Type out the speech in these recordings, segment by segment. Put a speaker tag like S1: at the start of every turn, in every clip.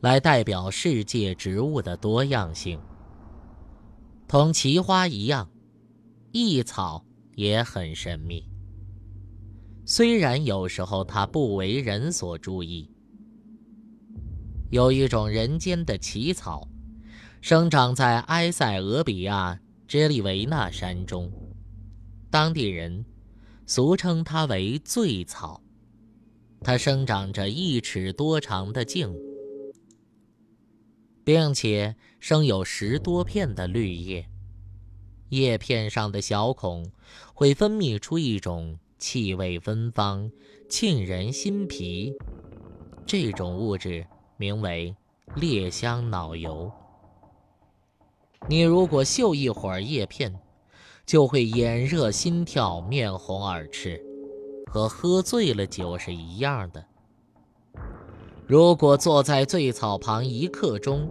S1: 来代表世界植物的多样性。同奇花一样，异草也很神秘。虽然有时候它不为人所注意。有一种人间的奇草，生长在埃塞俄比亚支利维纳山中，当地人俗称它为醉草。它生长着一尺多长的茎，并且生有十多片的绿叶，叶片上的小孔会分泌出一种气味芬芳、沁人心脾，这种物质名为烈香脑油。你如果嗅一会儿叶片，就会眼热心跳、面红耳赤。和喝醉了酒是一样的。如果坐在醉草旁一刻钟，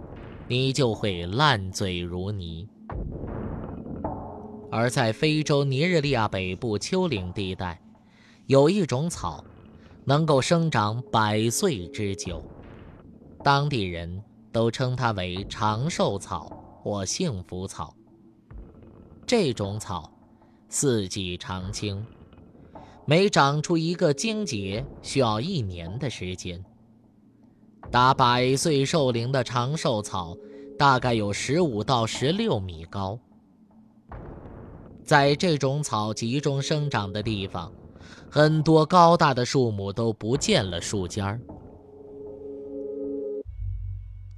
S1: 你就会烂醉如泥。而在非洲尼日利亚北部丘陵地带，有一种草，能够生长百岁之久，当地人都称它为长寿草或幸福草。这种草，四季常青。每长出一个茎节，需要一年的时间。达百岁寿龄的长寿草，大概有十五到十六米高。在这种草集中生长的地方，很多高大的树木都不见了树尖儿。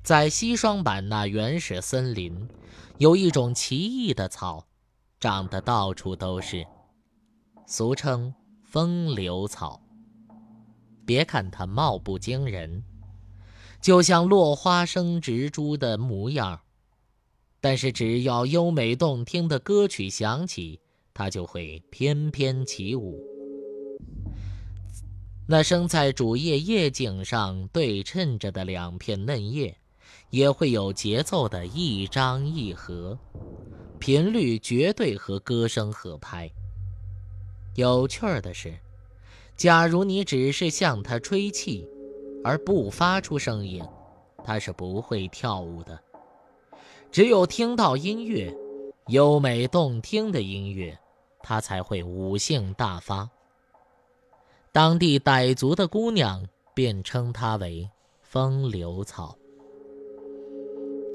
S1: 在西双版纳原始森林，有一种奇异的草，长得到处都是，俗称。风流草。别看它貌不惊人，就像落花生植株的模样，但是只要优美动听的歌曲响起，它就会翩翩起舞。那生在主叶叶颈上对称着的两片嫩叶，也会有节奏的一张一合，频率绝对和歌声合拍。有趣儿的是，假如你只是向它吹气，而不发出声音，它是不会跳舞的。只有听到音乐，优美动听的音乐，它才会舞性大发。当地傣族的姑娘便称它为风流草。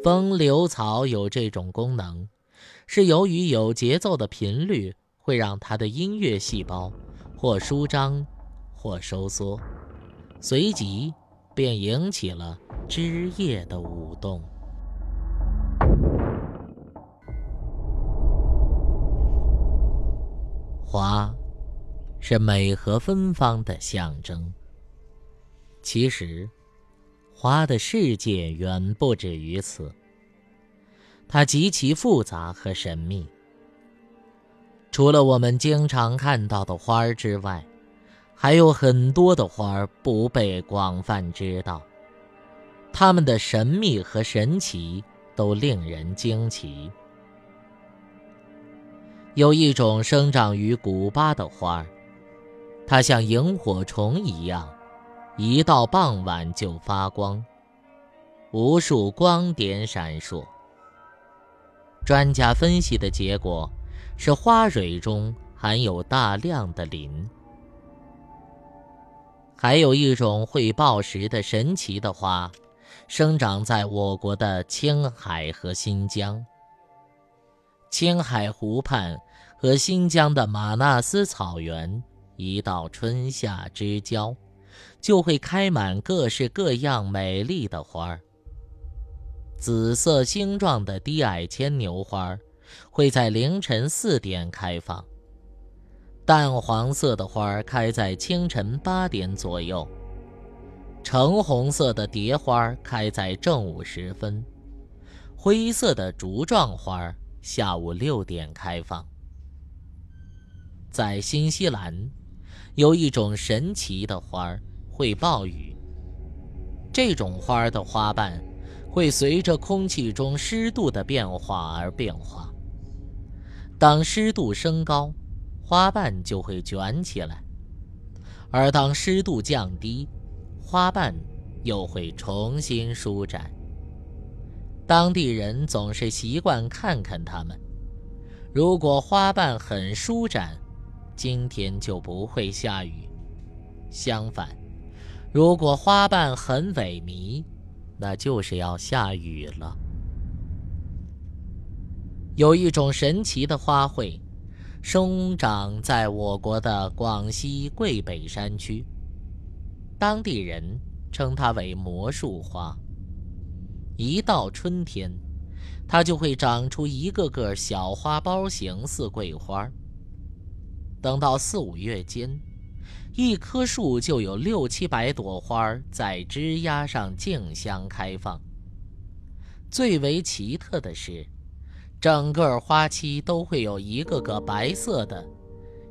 S1: 风流草有这种功能，是由于有节奏的频率。会让它的音乐细胞或舒张，或收缩，随即便引起了枝叶的舞动。花是美和芬芳的象征。其实，花的世界远不止于此，它极其复杂和神秘。除了我们经常看到的花儿之外，还有很多的花儿不被广泛知道。它们的神秘和神奇都令人惊奇。有一种生长于古巴的花儿，它像萤火虫一样，一到傍晚就发光，无数光点闪烁。专家分析的结果。是花蕊中含有大量的磷。还有一种会报时的神奇的花，生长在我国的青海和新疆。青海湖畔和新疆的玛纳斯草原，一到春夏之交，就会开满各式各样美丽的花儿。紫色星状的低矮牵牛花。会在凌晨四点开放。淡黄色的花开在清晨八点左右。橙红色的蝶花开在正午时分，灰色的竹状花下午六点开放。在新西兰，有一种神奇的花会暴雨。这种花的花瓣会随着空气中湿度的变化而变化。当湿度升高，花瓣就会卷起来；而当湿度降低，花瓣又会重新舒展。当地人总是习惯看看它们。如果花瓣很舒展，今天就不会下雨；相反，如果花瓣很萎靡，那就是要下雨了。有一种神奇的花卉，生长在我国的广西桂北山区。当地人称它为魔术花。一到春天，它就会长出一个个小花苞形似桂花。等到四五月间，一棵树就有六七百朵花在枝丫上竞相开放。最为奇特的是，整个花期都会有一个个白色的、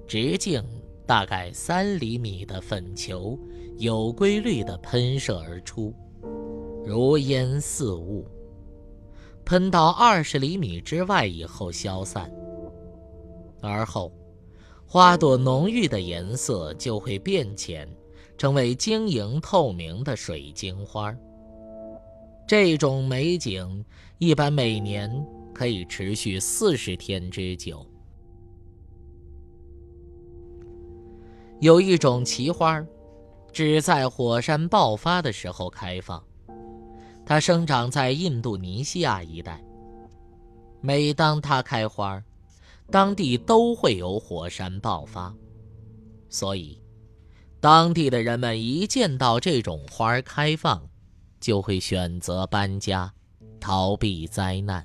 S1: 直径大概三厘米的粉球。有规律地喷射而出，如烟似雾，喷到二十厘米之外以后消散。而后，花朵浓郁的颜色就会变浅，成为晶莹透明的水晶花。这种美景一般每年可以持续四十天之久。有一种奇花。只在火山爆发的时候开放，它生长在印度尼西亚一带。每当它开花，当地都会有火山爆发，所以当地的人们一见到这种花开放，就会选择搬家，逃避灾难。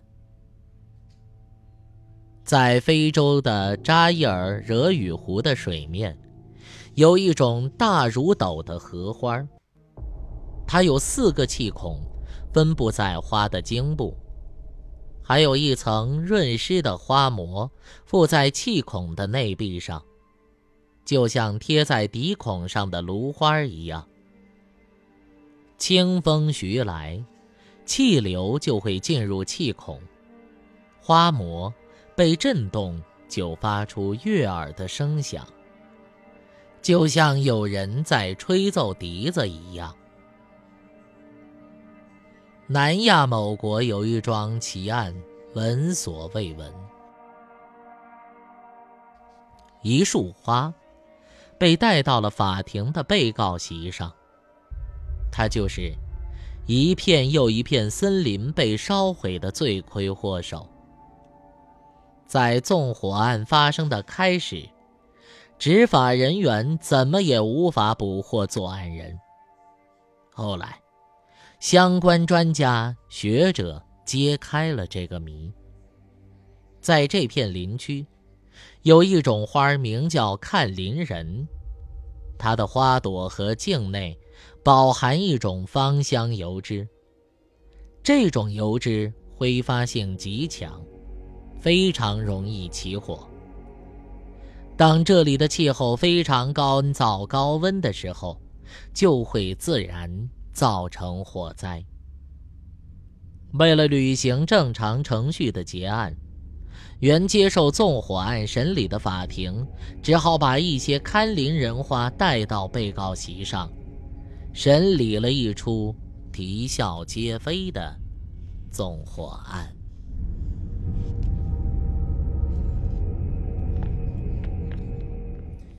S1: 在非洲的扎伊尔惹雨湖的水面。有一种大如斗的荷花，它有四个气孔，分布在花的茎部，还有一层润湿的花膜附在气孔的内壁上，就像贴在鼻孔上的芦花一样。清风徐来，气流就会进入气孔，花膜被震动，就发出悦耳的声响。就像有人在吹奏笛子一样。南亚某国有一桩奇案，闻所未闻。一束花被带到了法庭的被告席上，它就是一片又一片森林被烧毁的罪魁祸首。在纵火案发生的开始。执法人员怎么也无法捕获作案人。后来，相关专家学者揭开了这个谜。在这片林区，有一种花名叫看林人，它的花朵和茎内饱含一种芳香油脂，这种油脂挥发性极强，非常容易起火。当这里的气候非常干燥、高温的时候，就会自然造成火灾。为了履行正常程序的结案，原接受纵火案审理的法庭只好把一些堪林人花带到被告席上，审理了一出啼笑皆非的纵火案。